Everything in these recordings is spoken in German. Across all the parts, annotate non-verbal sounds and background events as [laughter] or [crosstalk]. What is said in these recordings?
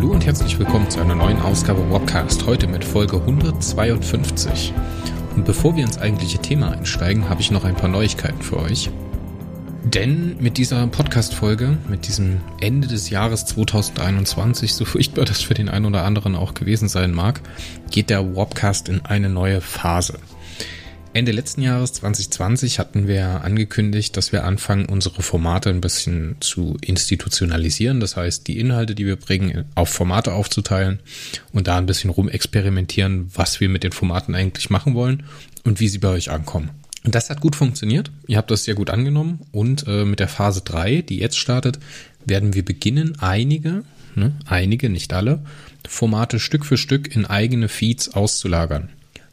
Hallo und herzlich willkommen zu einer neuen Ausgabe Webcast, heute mit Folge 152. Und bevor wir ins eigentliche Thema einsteigen, habe ich noch ein paar Neuigkeiten für euch. Denn mit dieser Podcast-Folge, mit diesem Ende des Jahres 2021, so furchtbar das für den einen oder anderen auch gewesen sein mag, geht der Webcast in eine neue Phase. Ende letzten Jahres 2020 hatten wir angekündigt, dass wir anfangen, unsere Formate ein bisschen zu institutionalisieren. Das heißt, die Inhalte, die wir bringen, auf Formate aufzuteilen und da ein bisschen rumexperimentieren, was wir mit den Formaten eigentlich machen wollen und wie sie bei euch ankommen. Und das hat gut funktioniert. Ihr habt das sehr gut angenommen und äh, mit der Phase 3, die jetzt startet, werden wir beginnen, einige, ne, einige, nicht alle, Formate Stück für Stück in eigene Feeds auszulagern.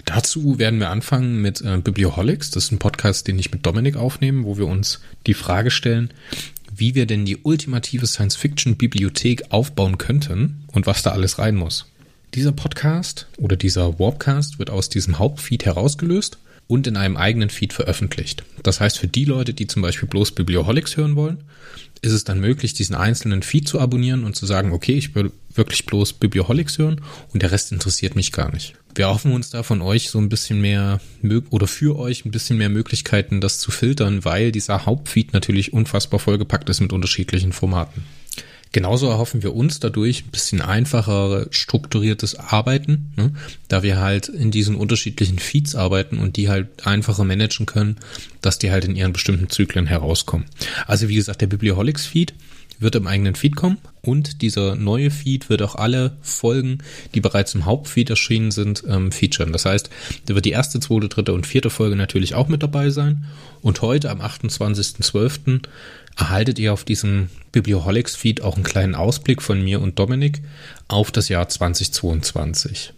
Dazu werden wir anfangen mit äh, Biblioholics. Das ist ein Podcast, den ich mit Dominik aufnehme, wo wir uns die Frage stellen, wie wir denn die ultimative Science-Fiction-Bibliothek aufbauen könnten und was da alles rein muss. Dieser Podcast oder dieser Warpcast wird aus diesem Hauptfeed herausgelöst und in einem eigenen Feed veröffentlicht. Das heißt, für die Leute, die zum Beispiel bloß Biblioholics hören wollen, ist es dann möglich, diesen einzelnen Feed zu abonnieren und zu sagen, okay, ich will wirklich bloß Biblioholics hören und der Rest interessiert mich gar nicht. Wir hoffen uns da von euch so ein bisschen mehr oder für euch ein bisschen mehr Möglichkeiten, das zu filtern, weil dieser Hauptfeed natürlich unfassbar vollgepackt ist mit unterschiedlichen Formaten. Genauso erhoffen wir uns dadurch ein bisschen einfacher strukturiertes Arbeiten, ne? da wir halt in diesen unterschiedlichen Feeds arbeiten und die halt einfacher managen können, dass die halt in ihren bestimmten Zyklen herauskommen. Also wie gesagt, der Biblioholics Feed wird im eigenen Feed kommen und dieser neue Feed wird auch alle Folgen, die bereits im Hauptfeed erschienen sind, ähm, featuren. Das heißt, da wird die erste, zweite, dritte und vierte Folge natürlich auch mit dabei sein. Und heute am 28.12. erhaltet ihr auf diesem Biblioholics-Feed auch einen kleinen Ausblick von mir und Dominik auf das Jahr 2022.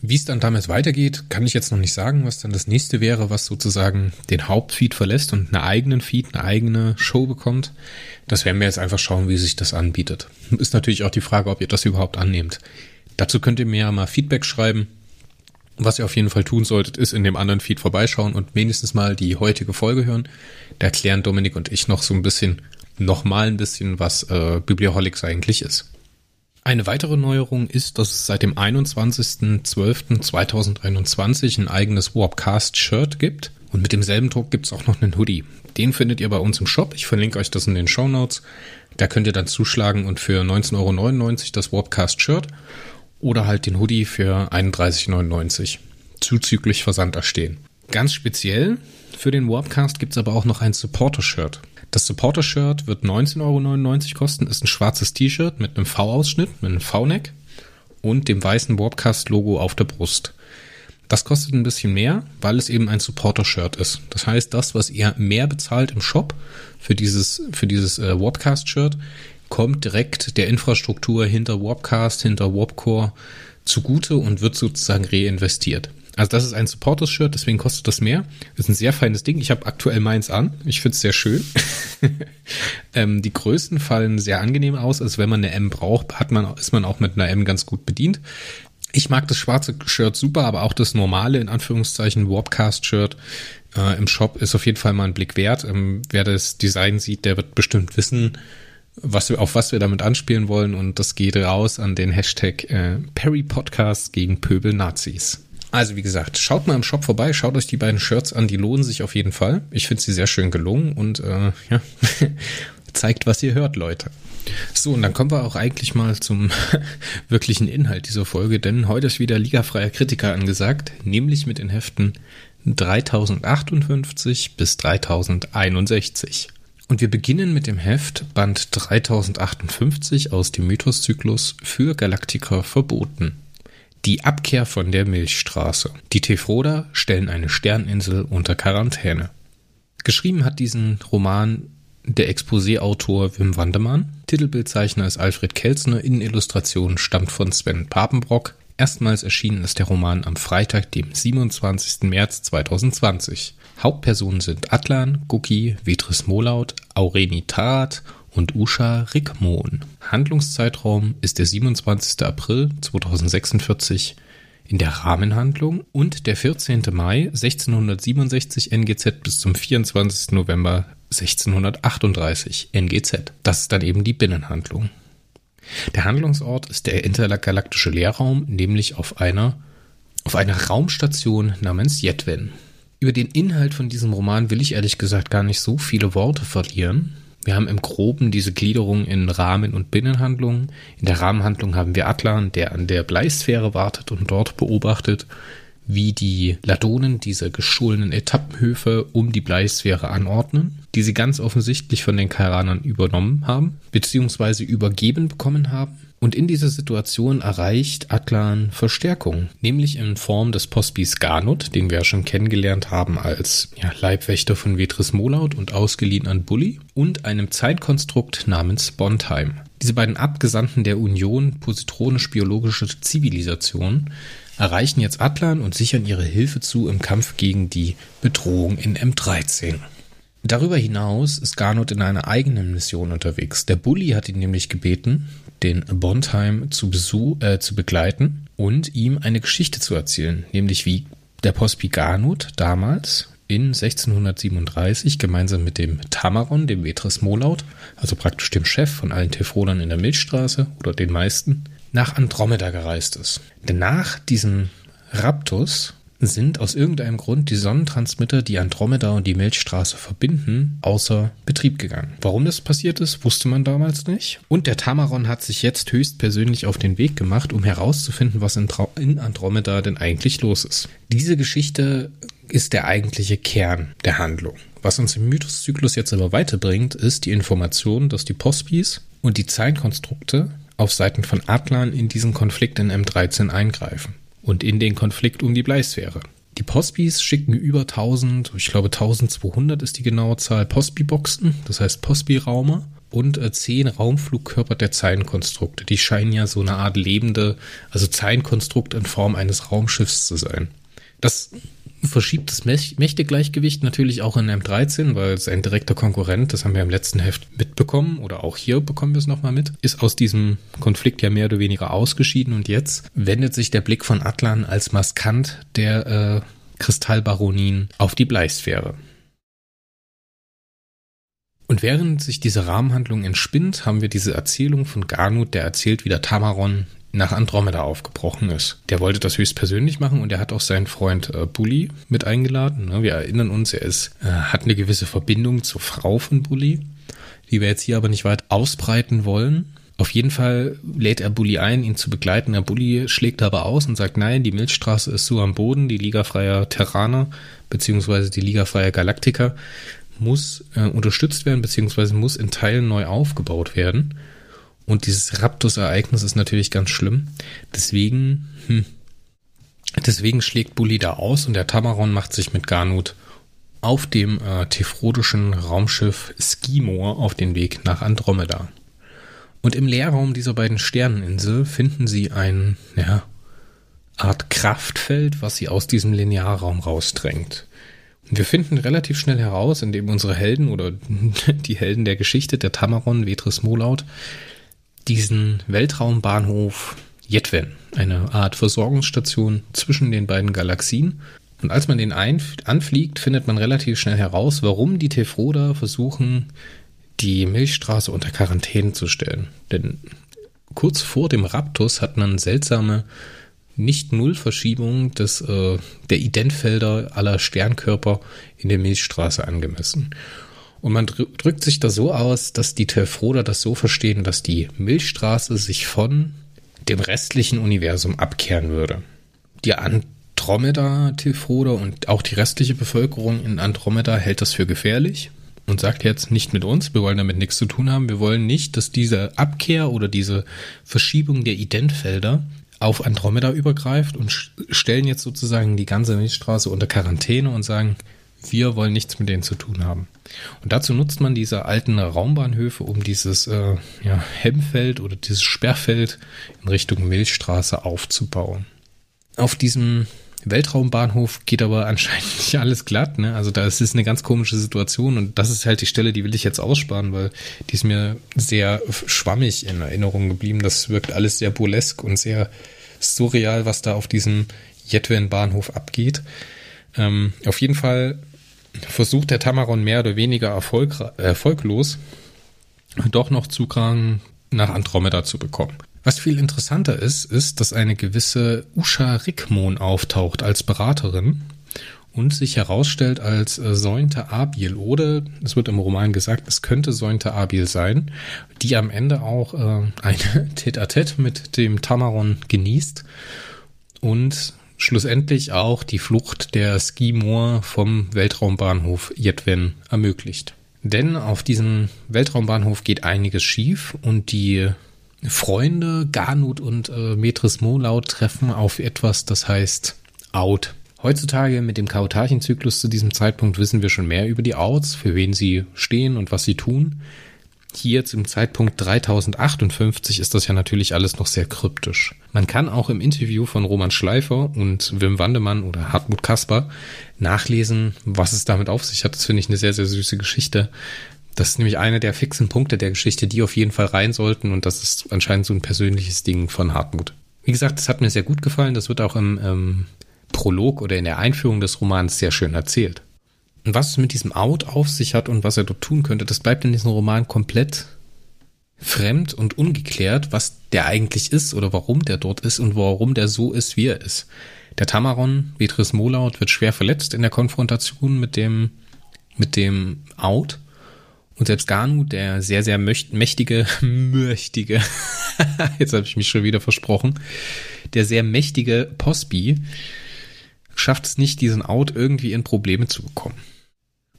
Wie es dann damit weitergeht, kann ich jetzt noch nicht sagen, was dann das nächste wäre, was sozusagen den Hauptfeed verlässt und einen eigenen Feed, eine eigene Show bekommt. Das werden wir jetzt einfach schauen, wie sich das anbietet. Ist natürlich auch die Frage, ob ihr das überhaupt annehmt. Dazu könnt ihr mir ja mal Feedback schreiben. Was ihr auf jeden Fall tun solltet, ist in dem anderen Feed vorbeischauen und wenigstens mal die heutige Folge hören. Da erklären Dominik und ich noch so ein bisschen, nochmal ein bisschen, was äh, Biblioholics eigentlich ist. Eine weitere Neuerung ist, dass es seit dem 21.12.2021 ein eigenes Warpcast-Shirt gibt. Und mit demselben Druck gibt es auch noch einen Hoodie. Den findet ihr bei uns im Shop. Ich verlinke euch das in den Show Notes. Da könnt ihr dann zuschlagen und für 19,99 Euro das Warpcast-Shirt oder halt den Hoodie für 31,99 Euro zuzüglich Versand erstehen. Ganz speziell für den Warpcast gibt es aber auch noch ein Supporter-Shirt. Das Supporter-Shirt wird 19,99 Euro kosten, ist ein schwarzes T-Shirt mit einem V-Ausschnitt, mit einem V-Neck und dem weißen Warpcast-Logo auf der Brust. Das kostet ein bisschen mehr, weil es eben ein Supporter-Shirt ist. Das heißt, das, was ihr mehr bezahlt im Shop für dieses, für dieses äh, Warpcast-Shirt, kommt direkt der Infrastruktur hinter Warpcast, hinter Warpcore zugute und wird sozusagen reinvestiert. Also das ist ein Supporters-Shirt, deswegen kostet das mehr. Ist ein sehr feines Ding. Ich habe aktuell meins an. Ich finde es sehr schön. [laughs] ähm, die Größen fallen sehr angenehm aus. Also wenn man eine M braucht, hat man, ist man auch mit einer M ganz gut bedient. Ich mag das schwarze Shirt super, aber auch das normale, in Anführungszeichen, Warpcast-Shirt äh, im Shop ist auf jeden Fall mal ein Blick wert. Ähm, wer das Design sieht, der wird bestimmt wissen, was wir, auf was wir damit anspielen wollen. Und das geht raus an den Hashtag äh, Perry Podcast gegen Pöbel Nazis. Also wie gesagt, schaut mal im Shop vorbei, schaut euch die beiden Shirts an, die lohnen sich auf jeden Fall. Ich finde sie sehr schön gelungen und äh, ja, [laughs] zeigt, was ihr hört, Leute. So, und dann kommen wir auch eigentlich mal zum [laughs] wirklichen Inhalt dieser Folge, denn heute ist wieder Ligafreier Kritiker angesagt, nämlich mit den Heften 3058 bis 3061. Und wir beginnen mit dem Heft Band 3058 aus dem Mythoszyklus für Galaktiker verboten. Die Abkehr von der Milchstraße. Die Tefroda stellen eine Sterninsel unter Quarantäne. Geschrieben hat diesen Roman der Exposé-Autor Wim Wandermann. Titelbildzeichner ist Alfred Kelzner. Innenillustration stammt von Sven Papenbrock. Erstmals erschienen ist der Roman am Freitag, dem 27. März 2020. Hauptpersonen sind Atlan, Guki, Vitris Molaut, Aureni Tarat und Usha Rickmohn. Handlungszeitraum ist der 27. April 2046 in der Rahmenhandlung und der 14. Mai 1667 NGZ bis zum 24. November 1638 NGZ. Das ist dann eben die Binnenhandlung. Der Handlungsort ist der intergalaktische Leerraum, nämlich auf einer, auf einer Raumstation namens Yetwen. Über den Inhalt von diesem Roman will ich ehrlich gesagt gar nicht so viele Worte verlieren. Wir haben im Groben diese Gliederung in Rahmen- und Binnenhandlungen. In der Rahmenhandlung haben wir Atlan, der an der Bleisphäre wartet und dort beobachtet, wie die Ladonen diese gescholenen Etappenhöfe um die Bleisphäre anordnen, die sie ganz offensichtlich von den Kairanern übernommen haben, beziehungsweise übergeben bekommen haben. Und in dieser Situation erreicht Atlan Verstärkung, nämlich in Form des Postbis Garnut, den wir ja schon kennengelernt haben als ja, Leibwächter von Vetris Molaut und ausgeliehen an Bully, und einem Zeitkonstrukt namens Bondheim. Diese beiden Abgesandten der Union positronisch-biologische Zivilisation erreichen jetzt Atlan und sichern ihre Hilfe zu im Kampf gegen die Bedrohung in M13. Darüber hinaus ist Garnot in einer eigenen Mission unterwegs. Der Bully hat ihn nämlich gebeten, den Bondheim zu, Besuch, äh, zu begleiten und ihm eine Geschichte zu erzählen, nämlich wie der Pospi Garnot damals in 1637 gemeinsam mit dem Tamaron, dem Vetris Molaut, also praktisch dem Chef von allen Tefronern in der Milchstraße oder den meisten, nach Andromeda gereist ist. Denn nach diesem Raptus sind aus irgendeinem Grund die Sonnentransmitter, die Andromeda und die Milchstraße verbinden, außer Betrieb gegangen. Warum das passiert ist, wusste man damals nicht. Und der Tamaron hat sich jetzt höchstpersönlich auf den Weg gemacht, um herauszufinden, was in, in Andromeda denn eigentlich los ist. Diese Geschichte ist der eigentliche Kern der Handlung. Was uns im Mythoszyklus jetzt aber weiterbringt, ist die Information, dass die Pospis und die Zeitkonstrukte auf Seiten von Atlan in diesen Konflikt in M13 eingreifen und in den Konflikt um die Bleisphäre. Die Postbis schicken über 1000, ich glaube 1200 ist die genaue Zahl, Postbi-Boxen, das heißt Postbi-Raumer und äh, zehn Raumflugkörper der Zeilenkonstrukte. Die scheinen ja so eine Art lebende, also Zeilenkonstrukt in Form eines Raumschiffs zu sein. Das verschiebt das Mächtegleichgewicht natürlich auch in M13, weil es ein direkter Konkurrent, das haben wir im letzten Heft mitbekommen oder auch hier bekommen wir es nochmal mit, ist aus diesem Konflikt ja mehr oder weniger ausgeschieden und jetzt wendet sich der Blick von Atlan als Maskant der äh, Kristallbaronin auf die Bleisphäre. Und während sich diese Rahmenhandlung entspinnt, haben wir diese Erzählung von Garnut, der erzählt, wie der Tamaron nach Andromeda aufgebrochen ist. Der wollte das höchstpersönlich machen und er hat auch seinen Freund äh, Bully mit eingeladen. Ne? Wir erinnern uns, er ist, äh, hat eine gewisse Verbindung zur Frau von Bully, die wir jetzt hier aber nicht weit ausbreiten wollen. Auf jeden Fall lädt er Bully ein, ihn zu begleiten. Der Bully schlägt aber aus und sagt, nein, die Milchstraße ist so am Boden, die Liga freier Terraner, beziehungsweise die Liga freier Galaktiker, muss äh, unterstützt werden, beziehungsweise muss in Teilen neu aufgebaut werden. Und dieses Raptus-Ereignis ist natürlich ganz schlimm. Deswegen, hm, deswegen schlägt Bully da aus und der Tamaron macht sich mit Garnut auf dem äh, tefrodischen Raumschiff Skimor auf den Weg nach Andromeda. Und im Leerraum dieser beiden Sterneninsel finden sie ein, ja, Art Kraftfeld, was sie aus diesem Linearraum rausdrängt. Und wir finden relativ schnell heraus, indem unsere Helden oder [laughs] die Helden der Geschichte, der Tamaron, Vetris Molaut, diesen Weltraumbahnhof Yetwen, eine Art Versorgungsstation zwischen den beiden Galaxien. Und als man den anfliegt, findet man relativ schnell heraus, warum die Tefroda versuchen, die Milchstraße unter Quarantäne zu stellen. Denn kurz vor dem Raptus hat man seltsame Nicht-Null-Verschiebungen äh, der Identfelder aller Sternkörper in der Milchstraße angemessen. Und man drückt sich da so aus, dass die Tefroder das so verstehen, dass die Milchstraße sich von dem restlichen Universum abkehren würde. Die Andromeda Tefroder und auch die restliche Bevölkerung in Andromeda hält das für gefährlich und sagt jetzt nicht mit uns, wir wollen damit nichts zu tun haben, wir wollen nicht, dass diese Abkehr oder diese Verschiebung der Identfelder auf Andromeda übergreift und stellen jetzt sozusagen die ganze Milchstraße unter Quarantäne und sagen, wir wollen nichts mit denen zu tun haben. Und dazu nutzt man diese alten Raumbahnhöfe, um dieses äh, ja, Hemmfeld oder dieses Sperrfeld in Richtung Milchstraße aufzubauen. Auf diesem Weltraumbahnhof geht aber anscheinend nicht alles glatt. Ne? Also da ist es eine ganz komische Situation und das ist halt die Stelle, die will ich jetzt aussparen, weil die ist mir sehr schwammig in Erinnerung geblieben. Das wirkt alles sehr burlesk und sehr surreal, was da auf diesem Jetwen-Bahnhof abgeht. Ähm, auf jeden Fall versucht der Tamaron mehr oder weniger erfolg, erfolglos doch noch Zugang nach Andromeda zu bekommen. Was viel interessanter ist, ist, dass eine gewisse Usha Rickmon auftaucht als Beraterin und sich herausstellt als äh, Sointe Abil oder es wird im Roman gesagt, es könnte Sointe Abil sein, die am Ende auch äh, eine [laughs] Tete-a-Tete mit dem Tamaron genießt und schlussendlich auch die Flucht der Skimor vom Weltraumbahnhof Yedwen ermöglicht. Denn auf diesem Weltraumbahnhof geht einiges schief und die Freunde Garnut und äh, Metris Molaut treffen auf etwas, das heißt Out. Heutzutage mit dem Kautarchenzyklus zu diesem Zeitpunkt wissen wir schon mehr über die Outs, für wen sie stehen und was sie tun. Hier zum Zeitpunkt 3058 ist das ja natürlich alles noch sehr kryptisch. Man kann auch im Interview von Roman Schleifer und Wim Wandemann oder Hartmut Kasper nachlesen, was es damit auf sich hat. Das finde ich eine sehr, sehr süße Geschichte. Das ist nämlich einer der fixen Punkte der Geschichte, die auf jeden Fall rein sollten und das ist anscheinend so ein persönliches Ding von Hartmut. Wie gesagt, das hat mir sehr gut gefallen. Das wird auch im ähm, Prolog oder in der Einführung des Romans sehr schön erzählt. Und was es mit diesem Out auf sich hat und was er dort tun könnte, das bleibt in diesem Roman komplett fremd und ungeklärt, was der eigentlich ist oder warum der dort ist und warum der so ist, wie er ist. Der Tamaron, Vetris Molaut, wird schwer verletzt in der Konfrontation mit dem, mit dem Out. Und selbst Ganu, der sehr, sehr mächtige, [laughs] mächtige, [laughs] jetzt habe ich mich schon wieder versprochen, der sehr mächtige Posby, schafft es nicht, diesen Out irgendwie in Probleme zu bekommen.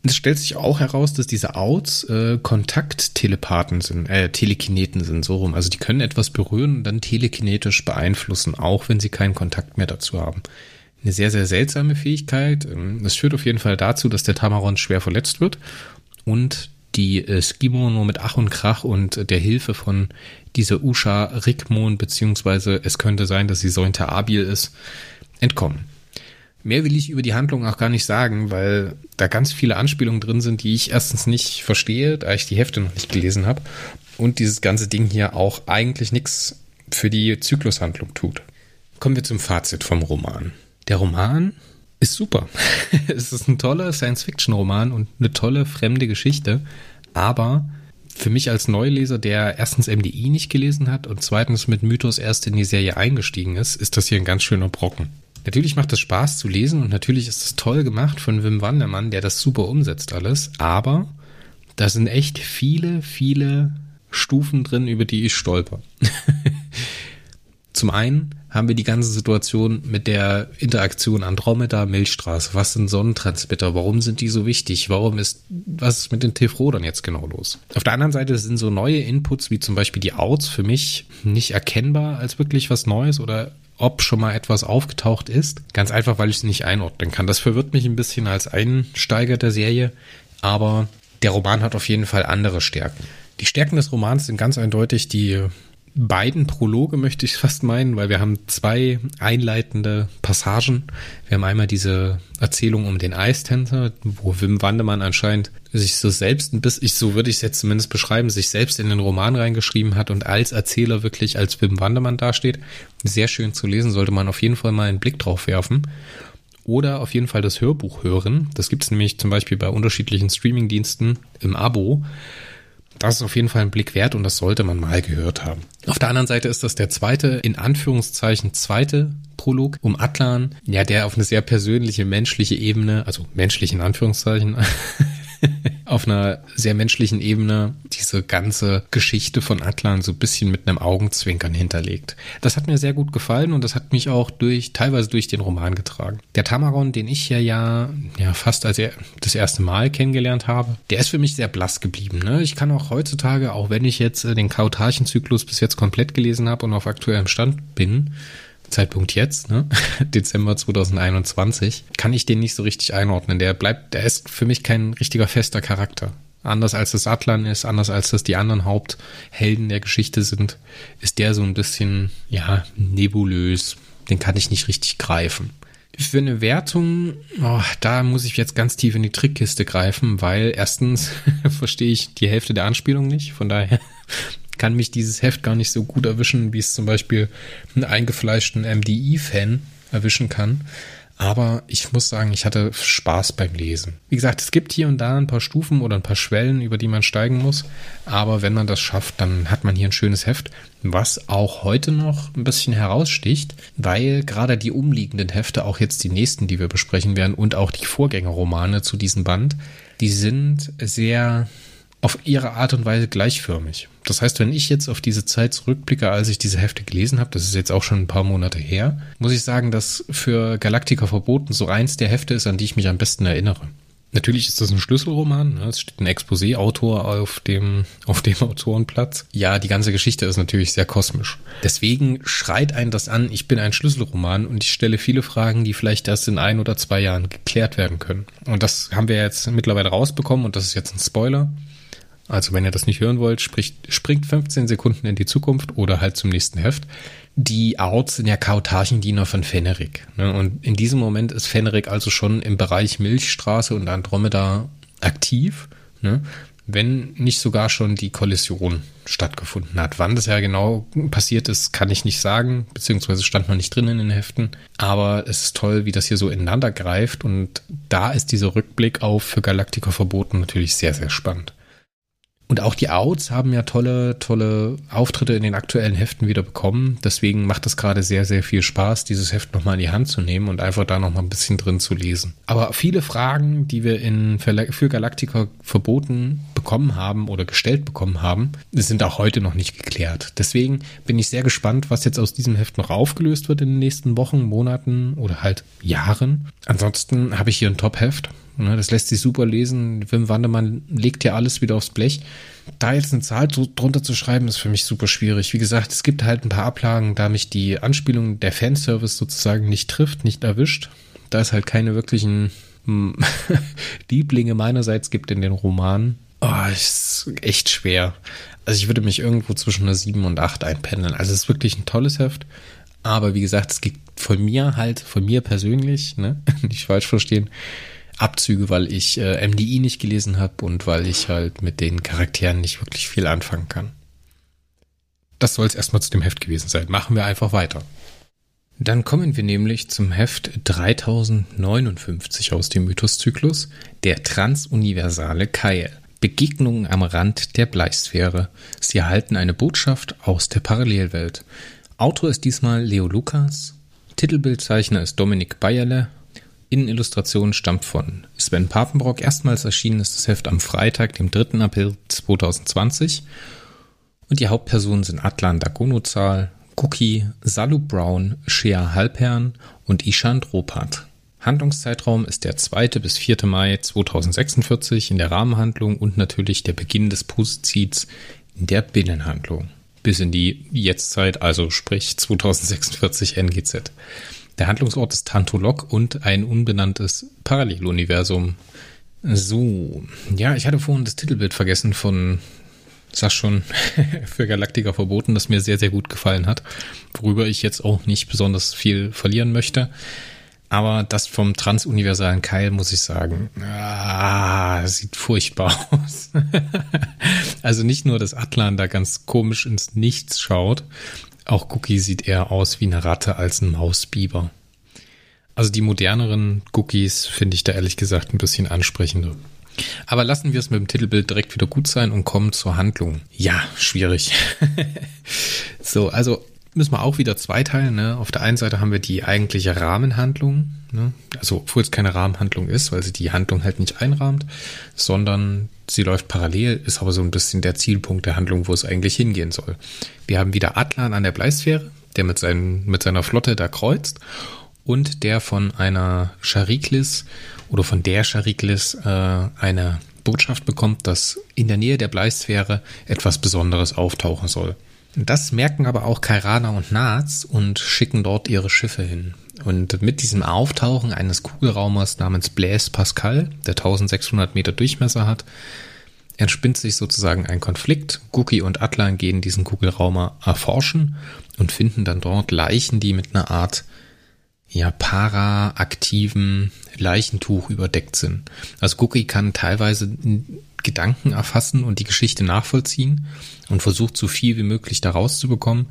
Es stellt sich auch heraus, dass diese Outs äh, Kontakttelepathen sind, äh, Telekineten sind, so rum. Also die können etwas berühren und dann telekinetisch beeinflussen, auch wenn sie keinen Kontakt mehr dazu haben. Eine sehr, sehr seltsame Fähigkeit. Ähm, das führt auf jeden Fall dazu, dass der Tamaron schwer verletzt wird und die äh, Skimo nur mit Ach und Krach und der Hilfe von dieser Usha Rickmon, beziehungsweise es könnte sein, dass sie Sointe Abil ist, entkommen. Mehr will ich über die Handlung auch gar nicht sagen, weil da ganz viele Anspielungen drin sind, die ich erstens nicht verstehe, da ich die Hefte noch nicht gelesen habe. Und dieses ganze Ding hier auch eigentlich nichts für die Zyklushandlung tut. Kommen wir zum Fazit vom Roman. Der Roman ist super. [laughs] es ist ein toller Science-Fiction-Roman und eine tolle fremde Geschichte. Aber für mich als Neuleser, der erstens MDI nicht gelesen hat und zweitens mit Mythos erst in die Serie eingestiegen ist, ist das hier ein ganz schöner Brocken. Natürlich macht es Spaß zu lesen und natürlich ist es toll gemacht von Wim Wandermann, der das super umsetzt alles, aber da sind echt viele, viele Stufen drin, über die ich stolper. [laughs] Zum einen haben wir die ganze Situation mit der Interaktion Andromeda, Milchstraße. Was sind Sonnentransmitter? Warum sind die so wichtig? Warum ist, was ist mit den Tifrodern jetzt genau los? Auf der anderen Seite sind so neue Inputs wie zum Beispiel die Outs für mich nicht erkennbar als wirklich was Neues oder ob schon mal etwas aufgetaucht ist. Ganz einfach, weil ich es nicht einordnen kann. Das verwirrt mich ein bisschen als Einsteiger der Serie, aber der Roman hat auf jeden Fall andere Stärken. Die Stärken des Romans sind ganz eindeutig die beiden Prologe, möchte ich fast meinen, weil wir haben zwei einleitende Passagen. Wir haben einmal diese Erzählung um den Eistänzer, wo Wim Wandemann anscheinend sich so selbst ein bisschen, ich, so würde ich es jetzt zumindest beschreiben, sich selbst in den Roman reingeschrieben hat und als Erzähler wirklich als Wim Wandemann dasteht. Sehr schön zu lesen, sollte man auf jeden Fall mal einen Blick drauf werfen. Oder auf jeden Fall das Hörbuch hören. Das gibt es nämlich zum Beispiel bei unterschiedlichen Streamingdiensten im Abo das ist auf jeden Fall ein Blick wert und das sollte man mal gehört haben. Auf der anderen Seite ist das der zweite, in Anführungszeichen, zweite Prolog um Atlan, ja, der auf eine sehr persönliche, menschliche Ebene, also menschlich in Anführungszeichen, [laughs] [laughs] auf einer sehr menschlichen Ebene diese ganze Geschichte von Atlan so ein bisschen mit einem Augenzwinkern hinterlegt. Das hat mir sehr gut gefallen und das hat mich auch durch, teilweise durch den Roman getragen. Der Tamaron, den ich ja ja, ja fast als er das erste Mal kennengelernt habe, der ist für mich sehr blass geblieben. Ne? Ich kann auch heutzutage, auch wenn ich jetzt äh, den Kautarchenzyklus bis jetzt komplett gelesen habe und auf aktuellem Stand bin, Zeitpunkt jetzt, ne? [laughs] Dezember 2021, kann ich den nicht so richtig einordnen. Der bleibt, der ist für mich kein richtiger fester Charakter. Anders als das Atlan ist, anders als das die anderen Haupthelden der Geschichte sind, ist der so ein bisschen, ja, nebulös. Den kann ich nicht richtig greifen. Für eine Wertung, oh, da muss ich jetzt ganz tief in die Trickkiste greifen, weil erstens [laughs] verstehe ich die Hälfte der Anspielung nicht. Von daher kann mich dieses Heft gar nicht so gut erwischen, wie es zum Beispiel einen eingefleischten MDI-Fan erwischen kann. Aber ich muss sagen, ich hatte Spaß beim Lesen. Wie gesagt, es gibt hier und da ein paar Stufen oder ein paar Schwellen, über die man steigen muss. Aber wenn man das schafft, dann hat man hier ein schönes Heft, was auch heute noch ein bisschen heraussticht, weil gerade die umliegenden Hefte, auch jetzt die nächsten, die wir besprechen werden, und auch die Vorgängerromane zu diesem Band, die sind sehr auf ihre Art und Weise gleichförmig. Das heißt, wenn ich jetzt auf diese Zeit zurückblicke, als ich diese Hefte gelesen habe, das ist jetzt auch schon ein paar Monate her, muss ich sagen, dass für Galactica verboten so eins der Hefte ist, an die ich mich am besten erinnere. Natürlich ist das ein Schlüsselroman. Ne? Es steht ein Exposé-Autor auf dem, auf dem [laughs] Autorenplatz. Ja, die ganze Geschichte ist natürlich sehr kosmisch. Deswegen schreit einen das an, ich bin ein Schlüsselroman und ich stelle viele Fragen, die vielleicht erst in ein oder zwei Jahren geklärt werden können. Und das haben wir jetzt mittlerweile rausbekommen und das ist jetzt ein Spoiler. Also wenn ihr das nicht hören wollt, spricht, springt 15 Sekunden in die Zukunft oder halt zum nächsten Heft. Die Arts sind ja Kautarchendiener von Fennerik. Ne? Und in diesem Moment ist Fennerik also schon im Bereich Milchstraße und Andromeda aktiv. Ne? Wenn nicht sogar schon die Kollision stattgefunden hat. Wann das ja genau passiert ist, kann ich nicht sagen, beziehungsweise stand noch nicht drin in den Heften. Aber es ist toll, wie das hier so ineinander greift und da ist dieser Rückblick auf für Galactica verboten natürlich sehr, sehr spannend. Und auch die Outs haben ja tolle, tolle Auftritte in den aktuellen Heften wieder bekommen. Deswegen macht es gerade sehr, sehr viel Spaß, dieses Heft nochmal in die Hand zu nehmen und einfach da nochmal ein bisschen drin zu lesen. Aber viele Fragen, die wir in, für Galactica verboten bekommen haben oder gestellt bekommen haben, sind auch heute noch nicht geklärt. Deswegen bin ich sehr gespannt, was jetzt aus diesem Heft noch aufgelöst wird in den nächsten Wochen, Monaten oder halt Jahren. Ansonsten habe ich hier ein Top-Heft das lässt sich super lesen. Wim Wandermann legt ja alles wieder aufs Blech. Da jetzt eine Zahl drunter zu schreiben, ist für mich super schwierig. Wie gesagt, es gibt halt ein paar Ablagen, da mich die Anspielung der Fanservice sozusagen nicht trifft, nicht erwischt. Da es halt keine wirklichen hm, [laughs] Lieblinge meinerseits gibt in den Romanen. Oh, ist echt schwer. Also ich würde mich irgendwo zwischen einer 7 und 8 einpendeln. Also es ist wirklich ein tolles Heft. Aber wie gesagt, es gibt von mir halt, von mir persönlich, ne, [laughs] nicht falsch verstehen, Abzüge, weil ich äh, MDI nicht gelesen habe und weil ich halt mit den Charakteren nicht wirklich viel anfangen kann. Das soll es erstmal zu dem Heft gewesen sein. Machen wir einfach weiter. Dann kommen wir nämlich zum Heft 3059 aus dem Mythoszyklus, der transuniversale Keil. Begegnungen am Rand der Bleisphäre. Sie erhalten eine Botschaft aus der Parallelwelt. Autor ist diesmal Leo Lukas. Titelbildzeichner ist Dominik Bayerle Innenillustration stammt von Sven Papenbrock. Erstmals erschienen ist das Heft am Freitag, dem 3. April 2020. Und die Hauptpersonen sind Atlan Dagonozal, Cookie, Salu Brown, Shea Halpern und Ishan Dropat. Handlungszeitraum ist der 2. bis 4. Mai 2046 in der Rahmenhandlung und natürlich der Beginn des Positids in der Binnenhandlung. Bis in die Jetztzeit, also sprich 2046 NGZ. Der Handlungsort ist Tantolok und ein unbenanntes Paralleluniversum. So, ja, ich hatte vorhin das Titelbild vergessen von, sag schon, [laughs] für Galactica verboten, das mir sehr, sehr gut gefallen hat, worüber ich jetzt auch nicht besonders viel verlieren möchte. Aber das vom transuniversalen Keil, muss ich sagen, ah, sieht furchtbar [laughs] aus. also nicht nur, dass Atlan da ganz komisch ins Nichts schaut, auch Cookie sieht eher aus wie eine Ratte als ein Mausbiber. Also die moderneren Cookies finde ich da ehrlich gesagt ein bisschen ansprechender. Aber lassen wir es mit dem Titelbild direkt wieder gut sein und kommen zur Handlung. Ja, schwierig. [laughs] so, also müssen wir auch wieder zweiteilen. Ne? Auf der einen Seite haben wir die eigentliche Rahmenhandlung, ne? also obwohl es keine Rahmenhandlung ist, weil sie die Handlung halt nicht einrahmt, sondern sie läuft parallel, ist aber so ein bisschen der Zielpunkt der Handlung, wo es eigentlich hingehen soll. Wir haben wieder Atlan an der Bleisphäre, der mit, seinen, mit seiner Flotte da kreuzt und der von einer Chariklis oder von der Chariklis äh, eine Botschaft bekommt, dass in der Nähe der Bleisphäre etwas Besonderes auftauchen soll. Das merken aber auch Kairana und Naz und schicken dort ihre Schiffe hin. Und mit diesem Auftauchen eines Kugelraumers namens Blaise Pascal, der 1600 Meter Durchmesser hat, entspinnt sich sozusagen ein Konflikt. Guki und Atlan gehen diesen Kugelraumer erforschen und finden dann dort Leichen, die mit einer Art ja, paraaktiven Leichentuch überdeckt sind. Also Guki kann teilweise Gedanken erfassen und die Geschichte nachvollziehen und versucht so viel wie möglich daraus zu bekommen,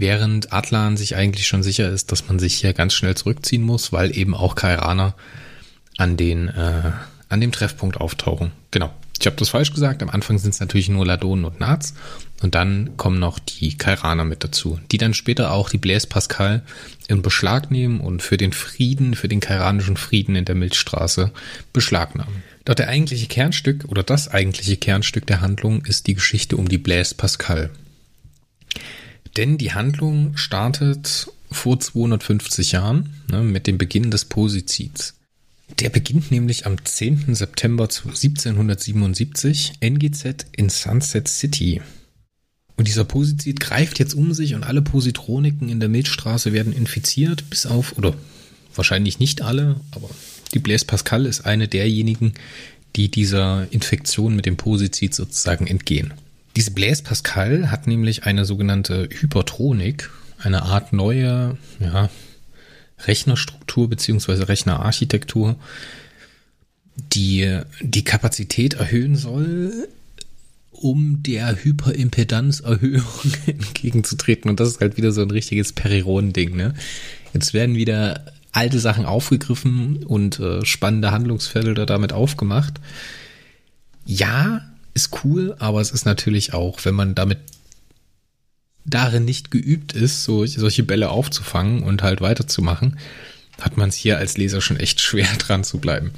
während Atlan sich eigentlich schon sicher ist, dass man sich hier ganz schnell zurückziehen muss, weil eben auch Kairaner an den äh, an dem Treffpunkt auftauchen. Genau. Ich habe das falsch gesagt. Am Anfang sind es natürlich nur Ladonen und Nats und dann kommen noch die Kairaner mit dazu, die dann später auch die Blaise Pascal in Beschlag nehmen und für den Frieden, für den kairanischen Frieden in der Milchstraße beschlagnahmen. Doch der eigentliche Kernstück oder das eigentliche Kernstück der Handlung ist die Geschichte um die Blaise Pascal. Denn die Handlung startet vor 250 Jahren ne, mit dem Beginn des Posizids. Der beginnt nämlich am 10. September 1777 NGZ in Sunset City. Und dieser Posizid greift jetzt um sich und alle Positroniken in der Milchstraße werden infiziert, bis auf, oder wahrscheinlich nicht alle, aber die Blaise Pascal ist eine derjenigen, die dieser Infektion mit dem Posizid sozusagen entgehen. Diese Blaise Pascal hat nämlich eine sogenannte Hypertronik, eine Art neue, ja, Rechnerstruktur beziehungsweise Rechnerarchitektur, die die Kapazität erhöhen soll, um der Hyperimpedanzerhöhung [laughs] entgegenzutreten. Und das ist halt wieder so ein richtiges Periron-Ding. Ne? Jetzt werden wieder alte Sachen aufgegriffen und äh, spannende Handlungsfelder damit aufgemacht. Ja, ist cool, aber es ist natürlich auch, wenn man damit darin nicht geübt ist, so, solche Bälle aufzufangen und halt weiterzumachen, hat man es hier als Leser schon echt schwer [laughs] dran zu bleiben.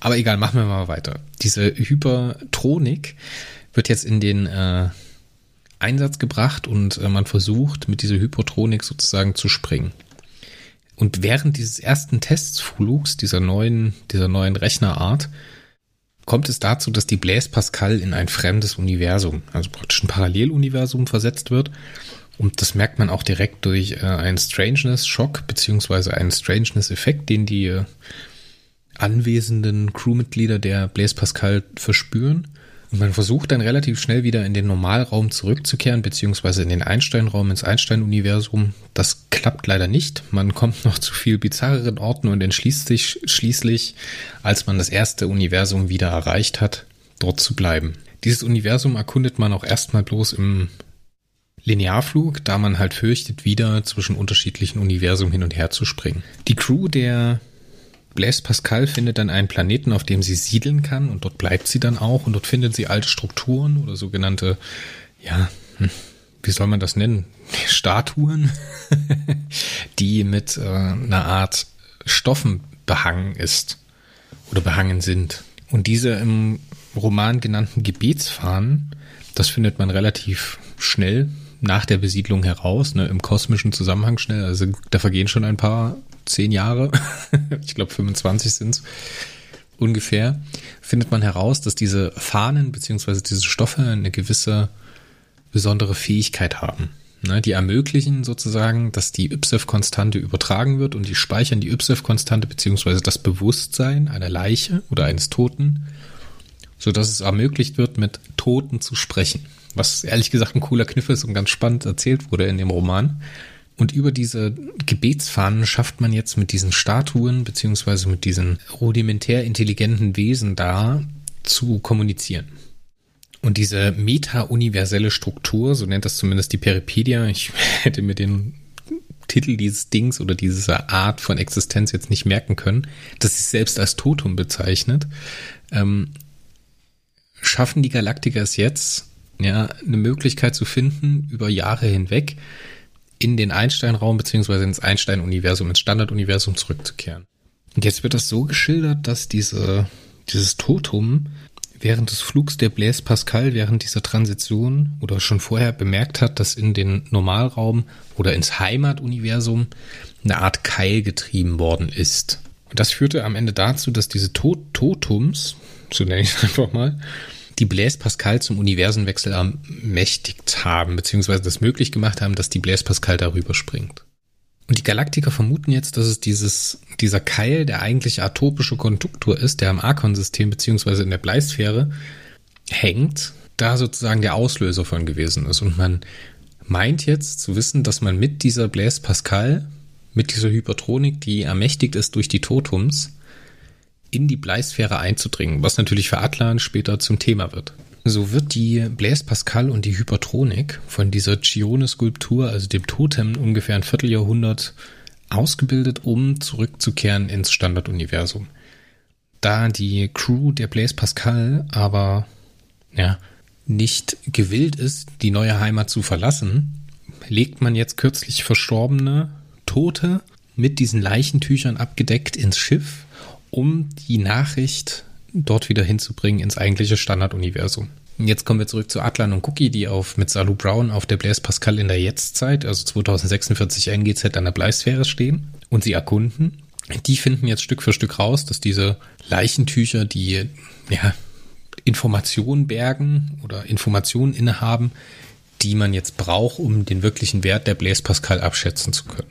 Aber egal, machen wir mal weiter. Diese Hypertronik wird jetzt in den äh, Einsatz gebracht und äh, man versucht mit dieser Hypertronik sozusagen zu springen. Und während dieses ersten Testflugs dieser neuen, dieser neuen Rechnerart kommt es dazu, dass die Blaise Pascal in ein fremdes Universum, also praktisch ein Paralleluniversum versetzt wird. Und das merkt man auch direkt durch äh, einen Strangeness-Schock beziehungsweise einen Strangeness-Effekt, den die äh, anwesenden Crewmitglieder der Blaise Pascal verspüren. Und man versucht dann relativ schnell wieder in den Normalraum zurückzukehren, beziehungsweise in den Einstein-Raum, ins Einstein-Universum. Das klappt leider nicht. Man kommt noch zu viel bizarreren Orten und entschließt sich schließlich, als man das erste Universum wieder erreicht hat, dort zu bleiben. Dieses Universum erkundet man auch erstmal bloß im Linearflug, da man halt fürchtet, wieder zwischen unterschiedlichen Universen hin und her zu springen. Die Crew der Blaise Pascal findet dann einen Planeten, auf dem sie siedeln kann und dort bleibt sie dann auch und dort findet sie alte Strukturen oder sogenannte, ja, hm, wie soll man das nennen? Statuen, [laughs] die mit äh, einer Art Stoffen behangen ist oder behangen sind. Und diese im Roman genannten Gebetsfahnen, das findet man relativ schnell nach der Besiedlung heraus, ne, im kosmischen Zusammenhang schnell. Also da vergehen schon ein paar zehn Jahre, [laughs] ich glaube 25 sind es ungefähr, findet man heraus, dass diese Fahnen beziehungsweise diese Stoffe eine gewisse besondere Fähigkeit haben. Ne, die ermöglichen sozusagen, dass die YF-Konstante übertragen wird und die speichern die YF-Konstante beziehungsweise das Bewusstsein einer Leiche oder eines Toten, so dass es ermöglicht wird, mit Toten zu sprechen. Was ehrlich gesagt ein cooler Kniff ist und ganz spannend erzählt wurde in dem Roman. Und über diese Gebetsfahnen schafft man jetzt mit diesen Statuen beziehungsweise mit diesen rudimentär intelligenten Wesen da zu kommunizieren. Und diese meta-universelle Struktur, so nennt das zumindest die Peripedia, ich [laughs] hätte mir den Titel dieses Dings oder dieser Art von Existenz jetzt nicht merken können, das sich selbst als Totum bezeichnet, ähm, schaffen die Galaktiker es jetzt, ja, eine Möglichkeit zu finden, über Jahre hinweg in den Einstein-Raum beziehungsweise ins Einstein-Universum, ins Standard-Universum zurückzukehren. Und jetzt wird das so geschildert, dass diese, dieses Totum während des Flugs der Blaise Pascal während dieser Transition oder schon vorher bemerkt hat, dass in den Normalraum oder ins Heimatuniversum eine Art Keil getrieben worden ist. Und das führte am Ende dazu, dass diese Tot Totums, so nenne ich es [laughs] einfach mal, die Blaise Pascal zum Universenwechsel ermächtigt haben, beziehungsweise das möglich gemacht haben, dass die Blaise Pascal darüber springt. Und die Galaktiker vermuten jetzt, dass es dieses, dieser Keil, der eigentlich atopische Konduktor ist, der am Arkon-System beziehungsweise in der Bleisphäre hängt, da sozusagen der Auslöser von gewesen ist. Und man meint jetzt zu wissen, dass man mit dieser Blaise Pascal, mit dieser Hypertronik, die ermächtigt ist durch die Totums, in die Bleisphäre einzudringen, was natürlich für Atlan später zum Thema wird. So wird die Blaise Pascal und die Hypertronik von dieser Chione-Skulptur, also dem Totem, ungefähr ein Vierteljahrhundert ausgebildet, um zurückzukehren ins Standarduniversum. Da die Crew der Blaise Pascal aber ja, nicht gewillt ist, die neue Heimat zu verlassen, legt man jetzt kürzlich verstorbene Tote mit diesen Leichentüchern abgedeckt ins Schiff, um die Nachricht dort wieder hinzubringen ins eigentliche Standarduniversum. Jetzt kommen wir zurück zu Atlan und Cookie, die auf mit Salu Brown auf der Blaise Pascal in der Jetztzeit, also 2046 NGZ an der Bleisphäre stehen und sie erkunden. Die finden jetzt Stück für Stück raus, dass diese Leichentücher, die ja Informationen bergen oder Informationen innehaben, die man jetzt braucht, um den wirklichen Wert der Blaise Pascal abschätzen zu können.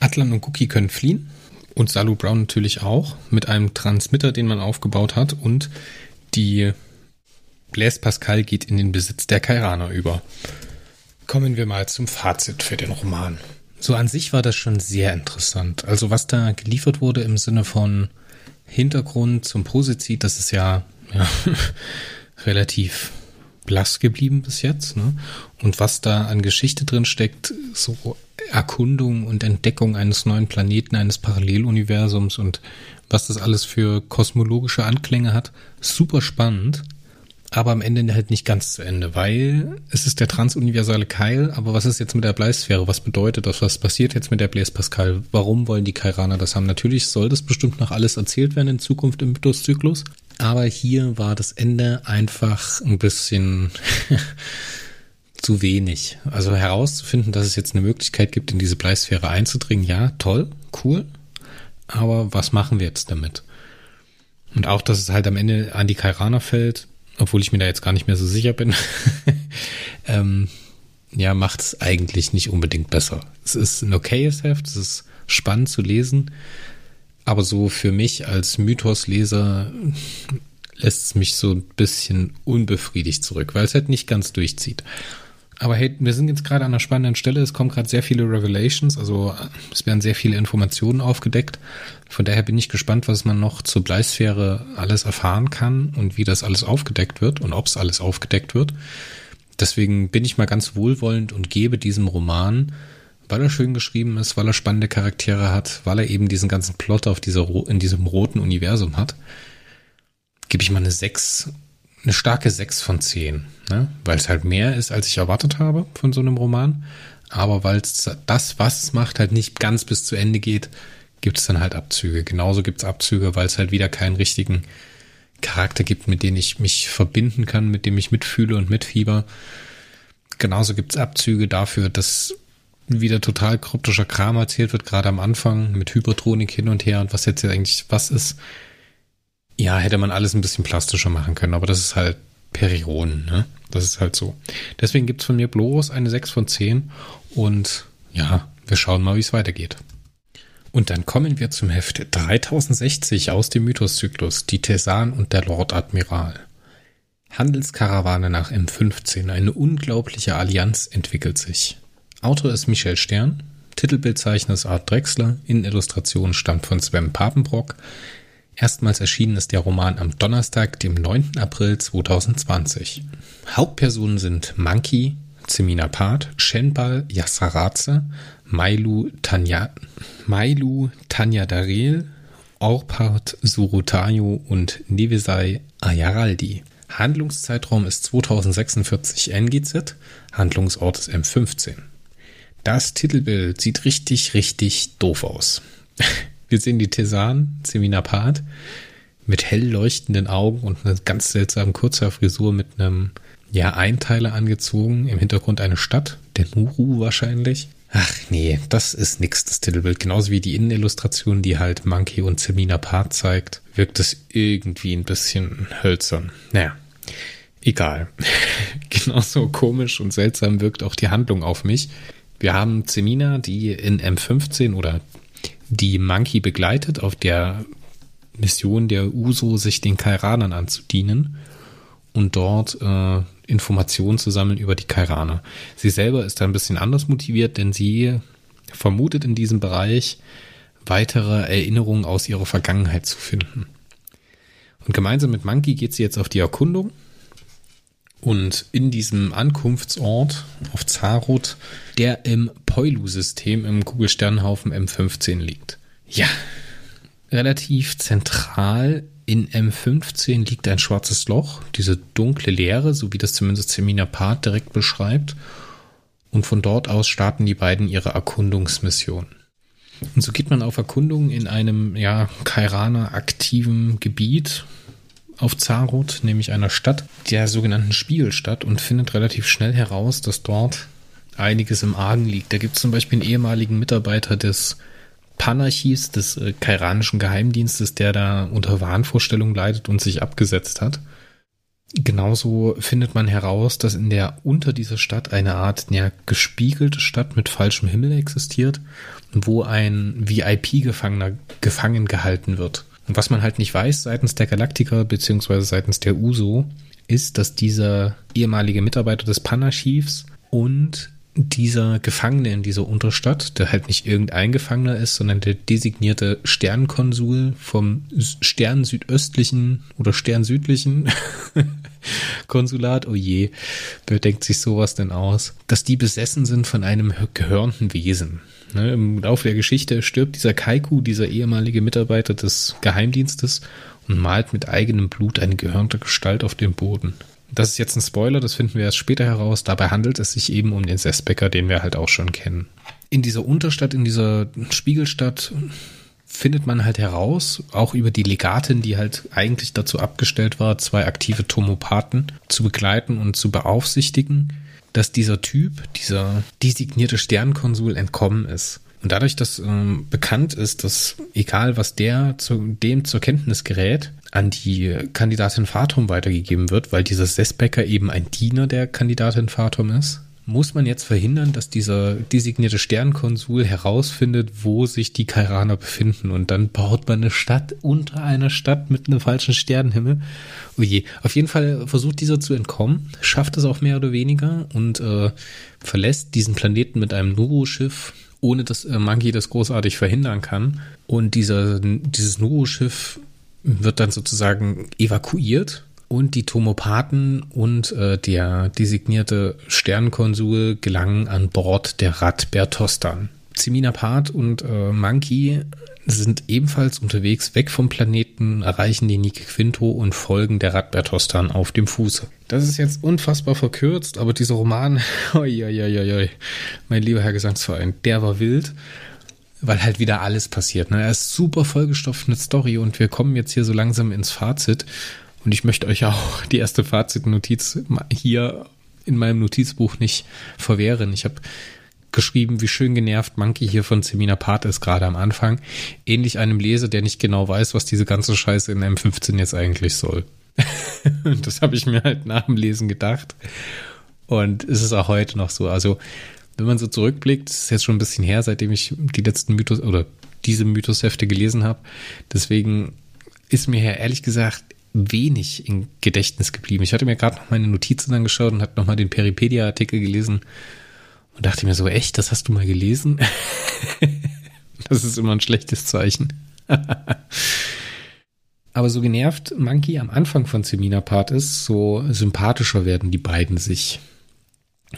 Atlan und Cookie können fliehen und Salu Brown natürlich auch mit einem Transmitter, den man aufgebaut hat und die Blaise Pascal geht in den Besitz der Kairaner über. Kommen wir mal zum Fazit für den Roman. So an sich war das schon sehr interessant. Also was da geliefert wurde im Sinne von Hintergrund zum Posizid, das ist ja, ja [laughs] relativ blass geblieben bis jetzt. Ne? Und was da an Geschichte drin steckt, so Erkundung und Entdeckung eines neuen Planeten, eines Paralleluniversums und was das alles für kosmologische Anklänge hat, super spannend aber am Ende halt nicht ganz zu Ende, weil es ist der transuniversale Keil, aber was ist jetzt mit der Bleisphäre? Was bedeutet das? Was passiert jetzt mit der Blaise Pascal? Warum wollen die Kairaner das haben? Natürlich soll das bestimmt noch alles erzählt werden in Zukunft im Mythoszyklus, aber hier war das Ende einfach ein bisschen [laughs] zu wenig. Also herauszufinden, dass es jetzt eine Möglichkeit gibt, in diese Bleisphäre einzudringen, ja, toll, cool, aber was machen wir jetzt damit? Und auch, dass es halt am Ende an die Kairaner fällt, obwohl ich mir da jetzt gar nicht mehr so sicher bin, [laughs] ähm, ja, macht es eigentlich nicht unbedingt besser. Es ist ein okayes Heft, es ist spannend zu lesen, aber so für mich als Mythosleser lässt es mich so ein bisschen unbefriedigt zurück, weil es halt nicht ganz durchzieht. Aber hey, wir sind jetzt gerade an einer spannenden Stelle. Es kommen gerade sehr viele Revelations, also es werden sehr viele Informationen aufgedeckt. Von daher bin ich gespannt, was man noch zur Bleisphäre alles erfahren kann und wie das alles aufgedeckt wird und ob es alles aufgedeckt wird. Deswegen bin ich mal ganz wohlwollend und gebe diesem Roman, weil er schön geschrieben ist, weil er spannende Charaktere hat, weil er eben diesen ganzen Plot auf dieser, in diesem roten Universum hat, gebe ich mal eine 6 eine starke 6 von 10, ne? weil es halt mehr ist, als ich erwartet habe von so einem Roman. Aber weil es das, was es macht, halt nicht ganz bis zu Ende geht, gibt es dann halt Abzüge. Genauso gibt es Abzüge, weil es halt wieder keinen richtigen Charakter gibt, mit dem ich mich verbinden kann, mit dem ich mitfühle und mitfieber. Genauso gibt es Abzüge dafür, dass wieder total kryptischer Kram erzählt wird, gerade am Anfang mit Hypertronik hin und her und was jetzt eigentlich was ist. Ja, hätte man alles ein bisschen plastischer machen können, aber das ist halt Perioden, ne? Das ist halt so. Deswegen gibt's von mir bloß eine 6 von 10 und ja, wir schauen mal, wie es weitergeht. Und dann kommen wir zum Heft 3060 aus dem Mythoszyklus, die Tesan und der Lord Admiral. Handelskarawane nach M15, eine unglaubliche Allianz entwickelt sich. Autor ist Michel Stern, Titelbildzeichner ist Art Drexler, Innenillustration stammt von Sven Papenbrock, Erstmals erschienen ist der Roman am Donnerstag, dem 9. April 2020. Hauptpersonen sind Monkey, Zemina Part, Shenbal Yassaraze, Mailu Tanya, Mailu Tanya Daril, Orpart Surutayo und Nevesai Ayaraldi. Handlungszeitraum ist 2046 NGZ, Handlungsort ist M15. Das Titelbild sieht richtig, richtig doof aus. [laughs] Wir sehen die Tesan, Seminapat, mit hell leuchtenden Augen und einer ganz seltsamen Kurzhaarfrisur mit einem, ja, Einteiler angezogen. Im Hintergrund eine Stadt, der Nuru wahrscheinlich. Ach nee, das ist nix, das Titelbild. Genauso wie die Innenillustration, die halt Monkey und Semina Part zeigt, wirkt es irgendwie ein bisschen hölzern. Naja, egal. [laughs] Genauso komisch und seltsam wirkt auch die Handlung auf mich. Wir haben Semina, die in M15 oder die Monkey begleitet auf der Mission der Uso, sich den Kairanern anzudienen und dort äh, Informationen zu sammeln über die Kairaner. Sie selber ist da ein bisschen anders motiviert, denn sie vermutet in diesem Bereich weitere Erinnerungen aus ihrer Vergangenheit zu finden. Und gemeinsam mit Monkey geht sie jetzt auf die Erkundung Und in diesem Ankunftsort auf Zarot, der im Poilu-System im Kugelsternhaufen M15 liegt. Ja, relativ zentral in M15 liegt ein schwarzes Loch, diese dunkle Leere, so wie das zumindest Semina Part direkt beschreibt. Und von dort aus starten die beiden ihre Erkundungsmission. Und so geht man auf Erkundung in einem, ja, Kairaner aktiven Gebiet auf Zarot, nämlich einer Stadt, der sogenannten Spiegelstadt, und findet relativ schnell heraus, dass dort einiges im Argen liegt. Da gibt es zum Beispiel einen ehemaligen Mitarbeiter des Panarchis, des äh, kairanischen Geheimdienstes, der da unter Wahnvorstellungen leidet und sich abgesetzt hat. Genauso findet man heraus, dass in der unter dieser Stadt eine Art ja, gespiegelte Stadt mit falschem Himmel existiert, wo ein VIP-Gefangener gefangen gehalten wird. Und was man halt nicht weiß seitens der Galaktiker beziehungsweise seitens der USO, ist, dass dieser ehemalige Mitarbeiter des Panarchivs und dieser Gefangene in dieser Unterstadt, der halt nicht irgendein Gefangener ist, sondern der designierte Sternkonsul vom Stern südöstlichen oder Stern südlichen [laughs] Konsulat, oh je, wer denkt sich sowas denn aus? Dass die besessen sind von einem gehörnten Wesen. Ne, Im Laufe der Geschichte stirbt dieser Kaiku, dieser ehemalige Mitarbeiter des Geheimdienstes, und malt mit eigenem Blut eine gehörnte Gestalt auf dem Boden. Das ist jetzt ein Spoiler, das finden wir erst später heraus. Dabei handelt es sich eben um den Sesbecker, den wir halt auch schon kennen. In dieser Unterstadt, in dieser Spiegelstadt findet man halt heraus, auch über die Legatin, die halt eigentlich dazu abgestellt war, zwei aktive Tomopathen zu begleiten und zu beaufsichtigen, dass dieser Typ, dieser designierte Sternkonsul entkommen ist. Und dadurch, dass ähm, bekannt ist, dass egal was der zu dem zur Kenntnis gerät, an die Kandidatin Fatum weitergegeben wird, weil dieser Sesbecker eben ein Diener der Kandidatin Fatum ist, muss man jetzt verhindern, dass dieser designierte Sternkonsul herausfindet, wo sich die Kairaner befinden. Und dann baut man eine Stadt unter einer Stadt mit einem falschen Sternenhimmel. Oh je. Auf jeden Fall versucht dieser zu entkommen, schafft es auch mehr oder weniger und äh, verlässt diesen Planeten mit einem Nuru-Schiff, ohne dass äh, Monkey das großartig verhindern kann. Und dieser, dieses Nuru-Schiff wird dann sozusagen evakuiert und die Tomopathen und äh, der designierte Sternkonsul gelangen an Bord der Rad. Zemina Part und äh, Monkey sind ebenfalls unterwegs weg vom Planeten, erreichen die Nike Quinto und folgen der Rad Bertostan auf dem Fuße. Das ist jetzt unfassbar verkürzt, aber dieser Roman, [laughs] oi, oi, oi, mein lieber Herr Gesangsverein, der war wild weil halt wieder alles passiert. Ne? Er ist super vollgestopft mit Story und wir kommen jetzt hier so langsam ins Fazit. Und ich möchte euch auch [laughs] die erste Fazitnotiz hier in meinem Notizbuch nicht verwehren. Ich habe geschrieben, wie schön genervt Monkey hier von Semina Part ist, gerade am Anfang. Ähnlich einem Leser, der nicht genau weiß, was diese ganze Scheiße in M15 jetzt eigentlich soll. [laughs] Und das habe ich mir halt nach dem Lesen gedacht. Und es ist auch heute noch so. Also wenn man so zurückblickt, ist jetzt schon ein bisschen her, seitdem ich die letzten Mythos oder diese Mythoshefte gelesen habe. Deswegen ist mir ja ehrlich gesagt wenig im Gedächtnis geblieben. Ich hatte mir gerade noch meine Notizen angeschaut und hatte nochmal den Peripedia-Artikel gelesen und dachte mir so, echt, das hast du mal gelesen? [laughs] das ist immer ein schlechtes Zeichen. [laughs] Aber so genervt Monkey am Anfang von Semina Part ist, so sympathischer werden die beiden sich.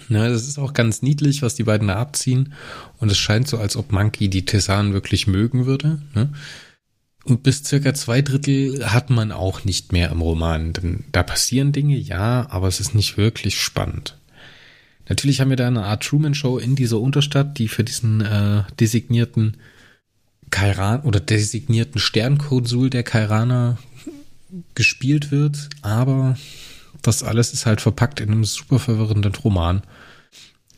Ne, das ist auch ganz niedlich, was die beiden da abziehen. Und es scheint so, als ob Monkey die Tessan wirklich mögen würde. Ne? Und bis circa zwei Drittel hat man auch nicht mehr im Roman. Denn da passieren Dinge, ja, aber es ist nicht wirklich spannend. Natürlich haben wir da eine Art Truman-Show in dieser Unterstadt, die für diesen äh, designierten Kairan oder designierten Sternkonsul der Kairaner gespielt wird, aber das alles ist halt verpackt in einem super verwirrenden Roman.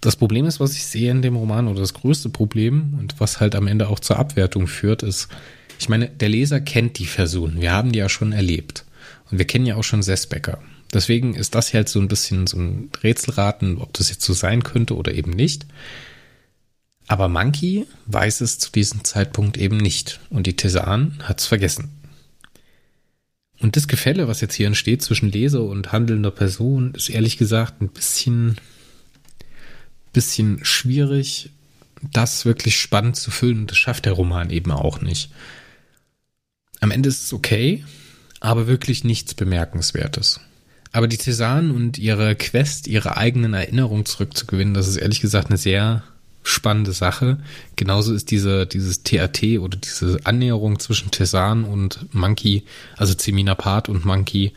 Das Problem ist, was ich sehe in dem Roman, oder das größte Problem und was halt am Ende auch zur Abwertung führt, ist, ich meine, der Leser kennt die Person. Wir haben die ja schon erlebt. Und wir kennen ja auch schon Sesbecker. Deswegen ist das halt so ein bisschen so ein Rätselraten, ob das jetzt so sein könnte oder eben nicht. Aber Monkey weiß es zu diesem Zeitpunkt eben nicht. Und die Tesan hat es vergessen. Und das Gefälle, was jetzt hier entsteht zwischen Leser und handelnder Person, ist ehrlich gesagt ein bisschen, bisschen schwierig, das wirklich spannend zu füllen. Das schafft der Roman eben auch nicht. Am Ende ist es okay, aber wirklich nichts Bemerkenswertes. Aber die Tesanen und ihre Quest, ihre eigenen Erinnerungen zurückzugewinnen, das ist ehrlich gesagt eine sehr spannende Sache. Genauso ist diese, dieses TAT oder diese Annäherung zwischen Tesan und Monkey, also Zeminapat und Monkey,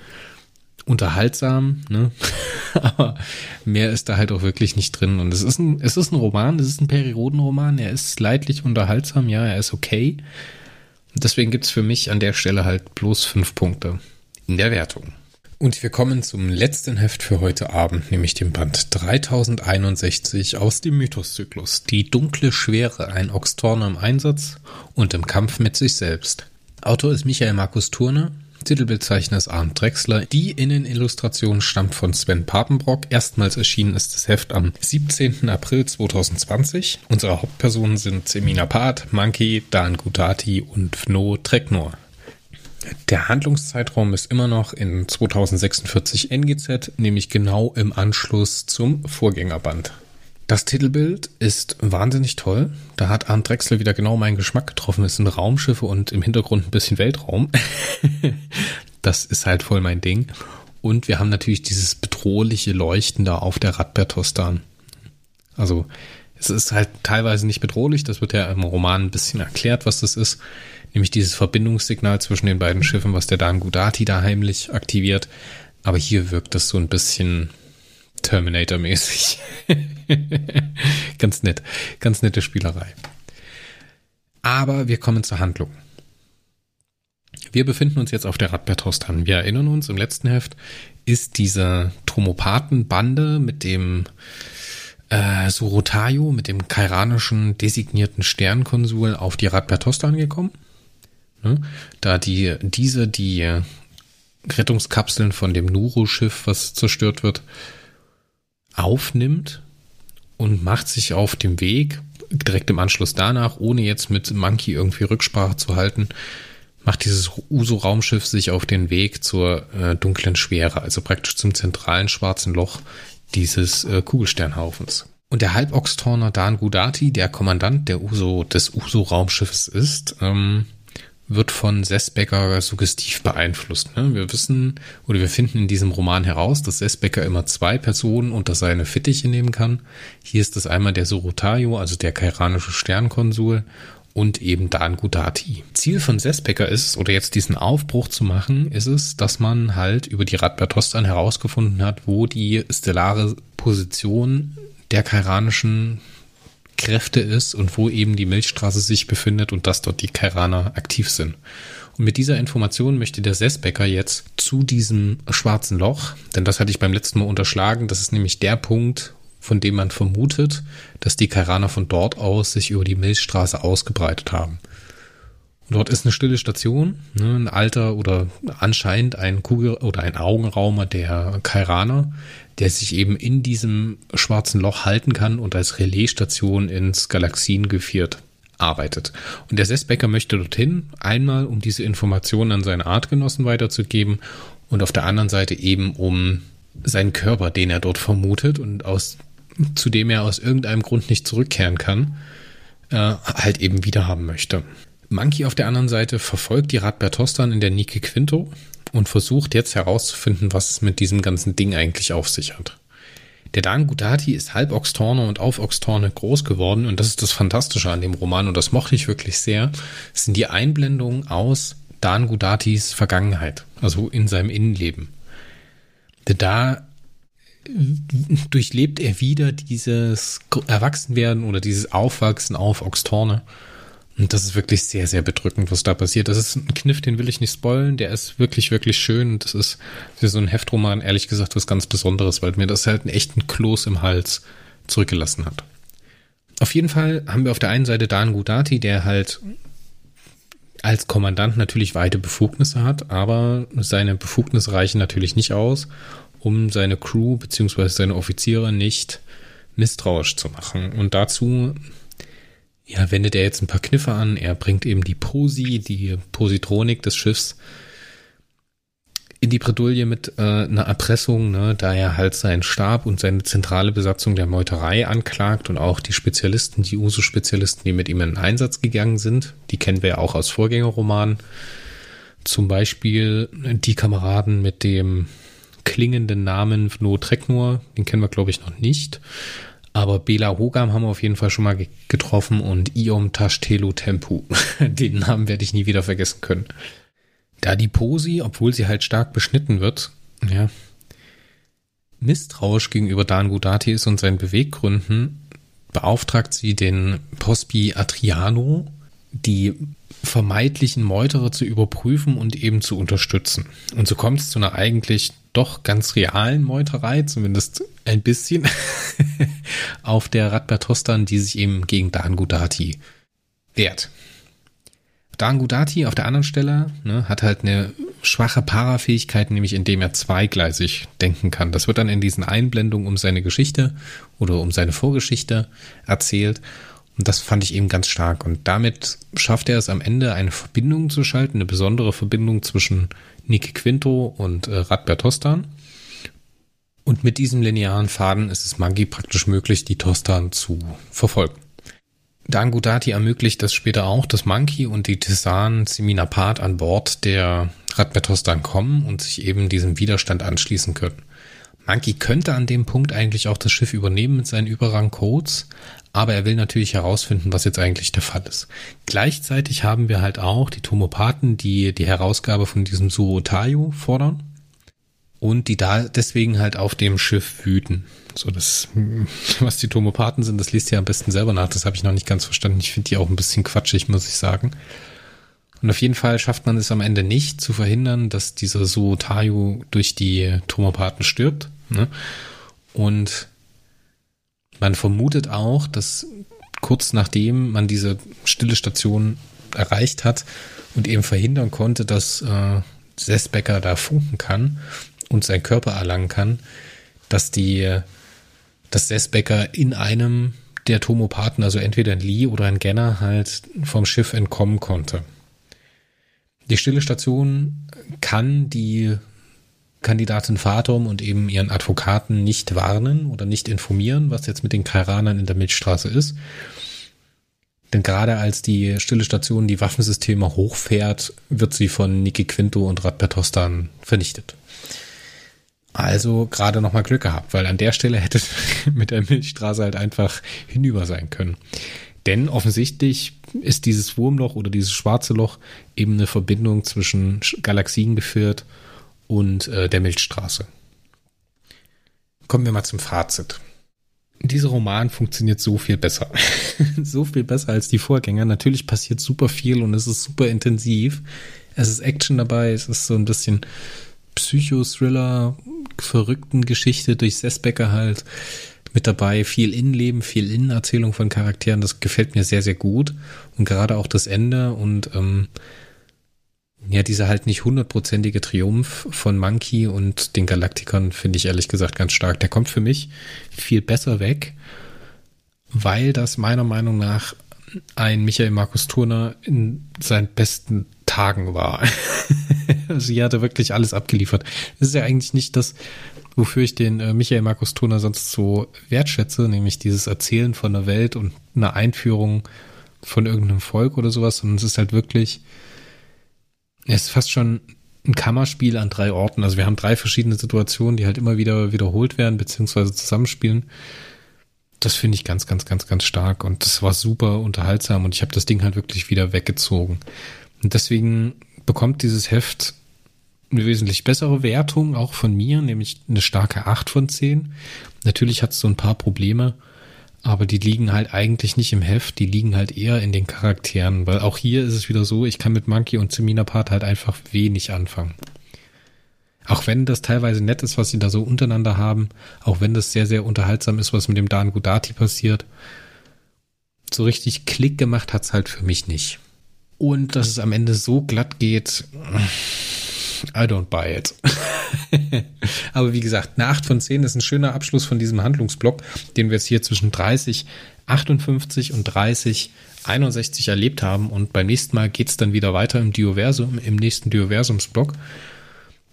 unterhaltsam, ne? [laughs] aber mehr ist da halt auch wirklich nicht drin. Und es ist ein, es ist ein Roman, es ist ein Periodenroman, er ist leidlich unterhaltsam, ja, er ist okay. Deswegen gibt's für mich an der Stelle halt bloß fünf Punkte in der Wertung. Und wir kommen zum letzten Heft für heute Abend, nämlich dem Band 3061 aus dem Mythoszyklus. Die dunkle Schwere, ein Oxtorner im Einsatz und im Kampf mit sich selbst. Autor ist Michael Markus Turner, Titelbezeichner ist Arndt Drexler. Die Innenillustration stammt von Sven Papenbrock. Erstmals erschienen ist das Heft am 17. April 2020. Unsere Hauptpersonen sind Semina Part, Monkey, Dan Gutati und Fno Treknor. Der Handlungszeitraum ist immer noch in 2046 NGZ, nämlich genau im Anschluss zum Vorgängerband. Das Titelbild ist wahnsinnig toll. Da hat Arndt Drexler wieder genau meinen Geschmack getroffen. Es sind Raumschiffe und im Hintergrund ein bisschen Weltraum. [laughs] das ist halt voll mein Ding. Und wir haben natürlich dieses bedrohliche Leuchten da auf der Radbertostan. Also es ist halt teilweise nicht bedrohlich. Das wird ja im Roman ein bisschen erklärt, was das ist nämlich dieses Verbindungssignal zwischen den beiden Schiffen, was der Dan Gudati da heimlich aktiviert. Aber hier wirkt das so ein bisschen Terminator-mäßig. [laughs] ganz nett, ganz nette Spielerei. Aber wir kommen zur Handlung. Wir befinden uns jetzt auf der Radbertostan. Wir erinnern uns, im letzten Heft ist diese Tromopathenbande mit dem äh, Surotayo, mit dem kairanischen designierten Sternkonsul auf die Radbertostan gekommen. Ne? Da die, diese die Rettungskapseln von dem Nuru-Schiff, was zerstört wird, aufnimmt und macht sich auf dem Weg, direkt im Anschluss danach, ohne jetzt mit Monkey irgendwie Rücksprache zu halten, macht dieses Uso-Raumschiff sich auf den Weg zur äh, dunklen Schwere, also praktisch zum zentralen schwarzen Loch dieses äh, Kugelsternhaufens. Und der Halboxtorner Dan Gudati, der Kommandant der Uso, des Uso-Raumschiffes ist, ähm, wird von Sesbecker suggestiv beeinflusst. Ne? Wir wissen oder wir finden in diesem Roman heraus, dass Sesbecker immer zwei Personen unter seine Fittiche nehmen kann. Hier ist es einmal der Sorotayo, also der kairanische Sternkonsul und eben Dan Gudati. Ziel von Sesbecker ist, oder jetzt diesen Aufbruch zu machen, ist es, dass man halt über die Radbertostan herausgefunden hat, wo die stellare Position der kairanischen Kräfte ist und wo eben die Milchstraße sich befindet und dass dort die Kairaner aktiv sind. Und mit dieser Information möchte der Sesbecker jetzt zu diesem schwarzen Loch, denn das hatte ich beim letzten Mal unterschlagen, das ist nämlich der Punkt, von dem man vermutet, dass die Kairaner von dort aus sich über die Milchstraße ausgebreitet haben. Dort ist eine stille Station, ne, ein alter oder anscheinend ein Kugel oder ein Augenraumer der Kairaner, der sich eben in diesem schwarzen Loch halten kann und als Relaisstation ins Galaxiengeviert arbeitet. Und der Sesbecker möchte dorthin, einmal um diese Informationen an seine Artgenossen weiterzugeben und auf der anderen Seite eben um seinen Körper, den er dort vermutet und aus, zu dem er aus irgendeinem Grund nicht zurückkehren kann, äh, halt eben wiederhaben möchte. Monkey auf der anderen Seite verfolgt die Radbertostan in der Nike Quinto und versucht jetzt herauszufinden, was es mit diesem ganzen Ding eigentlich auf sich hat. Der Dan Gudati ist halb Oxtorne und auf Oxtorne groß geworden und das ist das Fantastische an dem Roman und das mochte ich wirklich sehr, sind die Einblendungen aus Dan Gudatis Vergangenheit, also in seinem Innenleben. Da durchlebt er wieder dieses Erwachsenwerden oder dieses Aufwachsen auf Oxtorne und das ist wirklich sehr, sehr bedrückend, was da passiert. Das ist ein Kniff, den will ich nicht spoilen. Der ist wirklich, wirklich schön. Das ist für so ein Heftroman, ehrlich gesagt, was ganz Besonderes, weil mir das halt einen echten Kloß im Hals zurückgelassen hat. Auf jeden Fall haben wir auf der einen Seite Dan Gudati, der halt als Kommandant natürlich weite Befugnisse hat, aber seine Befugnisse reichen natürlich nicht aus, um seine Crew bzw. seine Offiziere nicht misstrauisch zu machen. Und dazu ja, wendet er jetzt ein paar Kniffe an. Er bringt eben die Posi, die Positronik des Schiffs in die Bredouille mit äh, einer Erpressung, ne, da er halt seinen Stab und seine zentrale Besatzung der Meuterei anklagt und auch die Spezialisten, die USO-Spezialisten, die mit ihm in Einsatz gegangen sind. Die kennen wir ja auch aus Vorgängerromanen. Zum Beispiel die Kameraden mit dem klingenden Namen No Treknur, den kennen wir glaube ich noch nicht. Aber Bela Hogam haben wir auf jeden Fall schon mal getroffen und Iom Tashtelu Tempu. [laughs] Den Namen werde ich nie wieder vergessen können. Da die Posi, obwohl sie halt stark beschnitten wird, ja, misstrauisch gegenüber Dan Gudati ist und seinen Beweggründen, beauftragt sie den Pospi Atriano, die vermeidlichen Meuterer zu überprüfen und eben zu unterstützen. Und so kommt es zu einer eigentlich doch ganz realen Meuterei, zumindest ein bisschen, [laughs] auf der Radbertostan, die sich eben gegen Dan Gudati wehrt. Dan Gudati auf der anderen Stelle ne, hat halt eine schwache Parafähigkeit, nämlich indem er zweigleisig denken kann. Das wird dann in diesen Einblendungen um seine Geschichte oder um seine Vorgeschichte erzählt. Und das fand ich eben ganz stark. Und damit schafft er es am Ende, eine Verbindung zu schalten, eine besondere Verbindung zwischen Niki Quinto und äh, Radbert Tostan. Und mit diesem linearen Faden ist es Magi praktisch möglich, die Tostan zu verfolgen. Dangudati ermöglicht das später auch, dass Monkey und die Tisan Seminapat an Bord der Radbetostan kommen und sich eben diesem Widerstand anschließen können. Monkey könnte an dem Punkt eigentlich auch das Schiff übernehmen mit seinen Überrang-Codes, aber er will natürlich herausfinden, was jetzt eigentlich der Fall ist. Gleichzeitig haben wir halt auch die Tomopathen, die die Herausgabe von diesem Suotayo fordern und die da deswegen halt auf dem Schiff wüten. So das, [laughs] was die Tomopathen sind, das liest ihr am besten selber nach. Das habe ich noch nicht ganz verstanden. Ich finde die auch ein bisschen quatschig, muss ich sagen. Und auf jeden Fall schafft man es am Ende nicht zu verhindern, dass dieser Suotayo durch die Tomopathen stirbt. Ne? Und man vermutet auch, dass kurz nachdem man diese stille Station erreicht hat und eben verhindern konnte, dass äh, Sesbecker da funken kann und seinen Körper erlangen kann, dass die, dass Sesbecker in einem der Tomopathen, also entweder ein Lee oder ein Genner, halt vom Schiff entkommen konnte. Die stille Station kann die Kandidatin Fatum und eben ihren Advokaten nicht warnen oder nicht informieren, was jetzt mit den Kairanern in der Milchstraße ist. Denn gerade als die stille Station die Waffensysteme hochfährt, wird sie von Niki Quinto und Radbertostan vernichtet. Also gerade nochmal Glück gehabt, weil an der Stelle hätte [laughs] mit der Milchstraße halt einfach hinüber sein können. Denn offensichtlich ist dieses Wurmloch oder dieses schwarze Loch eben eine Verbindung zwischen Galaxien geführt und äh, der Milchstraße. Kommen wir mal zum Fazit. Dieser Roman funktioniert so viel besser. [laughs] so viel besser als die Vorgänger. Natürlich passiert super viel und es ist super intensiv. Es ist Action dabei, es ist so ein bisschen Psychothriller, verrückten Geschichte durch Sessbecker halt mit dabei. Viel Innenleben, viel Innenerzählung von Charakteren. Das gefällt mir sehr, sehr gut. Und gerade auch das Ende und ähm, ja, dieser halt nicht hundertprozentige Triumph von Monkey und den Galaktikern finde ich ehrlich gesagt ganz stark. Der kommt für mich viel besser weg, weil das meiner Meinung nach ein Michael Markus Turner in seinen besten Tagen war. [laughs] also hier hat er wirklich alles abgeliefert. Das ist ja eigentlich nicht das, wofür ich den äh, Michael Markus Turner sonst so wertschätze, nämlich dieses Erzählen von der Welt und einer Einführung von irgendeinem Volk oder sowas, sondern es ist halt wirklich es ist fast schon ein Kammerspiel an drei Orten. Also wir haben drei verschiedene Situationen, die halt immer wieder wiederholt werden, beziehungsweise zusammenspielen. Das finde ich ganz, ganz, ganz, ganz stark. Und das war super unterhaltsam und ich habe das Ding halt wirklich wieder weggezogen. Und deswegen bekommt dieses Heft eine wesentlich bessere Wertung, auch von mir, nämlich eine starke 8 von 10. Natürlich hat es so ein paar Probleme. Aber die liegen halt eigentlich nicht im Heft, die liegen halt eher in den Charakteren, weil auch hier ist es wieder so, ich kann mit Monkey und Part halt einfach wenig anfangen. Auch wenn das teilweise nett ist, was sie da so untereinander haben, auch wenn das sehr, sehr unterhaltsam ist, was mit dem Dan Gudati passiert, so richtig Klick gemacht hat's halt für mich nicht. Und dass es am Ende so glatt geht, I don't buy it. [laughs] Aber wie gesagt, eine 8 von 10 ist ein schöner Abschluss von diesem Handlungsblock, den wir jetzt hier zwischen 30, 58 und 30, 61 erlebt haben. Und beim nächsten Mal geht es dann wieder weiter im Dioversum, im nächsten Dioversumsblock.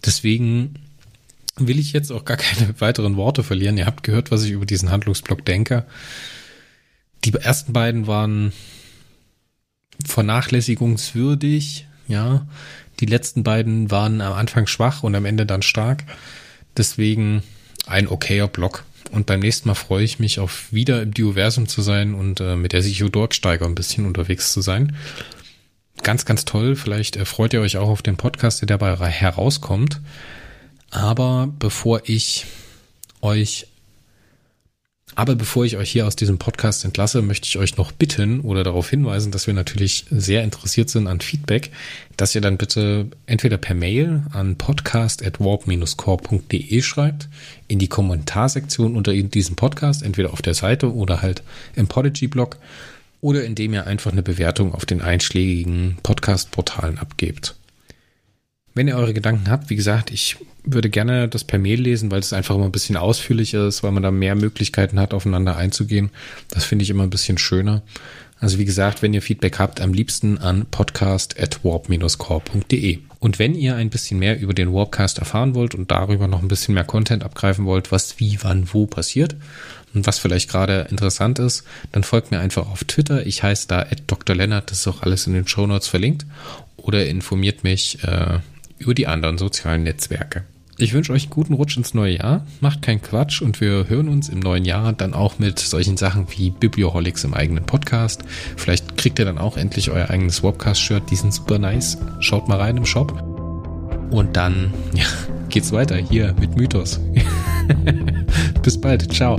Deswegen will ich jetzt auch gar keine [laughs] weiteren Worte verlieren. Ihr habt gehört, was ich über diesen Handlungsblock denke. Die ersten beiden waren vernachlässigungswürdig, ja. Die letzten beiden waren am Anfang schwach und am Ende dann stark. Deswegen ein okayer Blog. Und beim nächsten Mal freue ich mich auf wieder im Dioversum zu sein und äh, mit der Sicho Dorksteiger ein bisschen unterwegs zu sein. Ganz, ganz toll. Vielleicht äh, freut ihr euch auch auf den Podcast, der dabei herauskommt. Aber bevor ich euch aber bevor ich euch hier aus diesem Podcast entlasse, möchte ich euch noch bitten oder darauf hinweisen, dass wir natürlich sehr interessiert sind an Feedback, dass ihr dann bitte entweder per Mail an podcast.warp-core.de schreibt, in die Kommentarsektion unter diesem Podcast, entweder auf der Seite oder halt im Podigy-Blog, oder indem ihr einfach eine Bewertung auf den einschlägigen Podcast-Portalen abgebt. Wenn ihr eure Gedanken habt, wie gesagt, ich würde gerne das per Mail lesen, weil es einfach immer ein bisschen ausführlicher ist, weil man da mehr Möglichkeiten hat, aufeinander einzugehen. Das finde ich immer ein bisschen schöner. Also wie gesagt, wenn ihr Feedback habt, am liebsten an podcast at warp-core.de. Und wenn ihr ein bisschen mehr über den Warpcast erfahren wollt und darüber noch ein bisschen mehr Content abgreifen wollt, was wie, wann, wo passiert und was vielleicht gerade interessant ist, dann folgt mir einfach auf Twitter. Ich heiße da Dr. Lennart, das ist auch alles in den Show Notes verlinkt. Oder informiert mich äh, über die anderen sozialen Netzwerke. Ich wünsche euch einen guten Rutsch ins neue Jahr. Macht keinen Quatsch und wir hören uns im neuen Jahr dann auch mit solchen Sachen wie Biblioholics im eigenen Podcast. Vielleicht kriegt ihr dann auch endlich euer eigenes Webcast-Shirt. Die sind super nice. Schaut mal rein im Shop. Und dann ja, geht's weiter hier mit Mythos. [laughs] Bis bald. Ciao.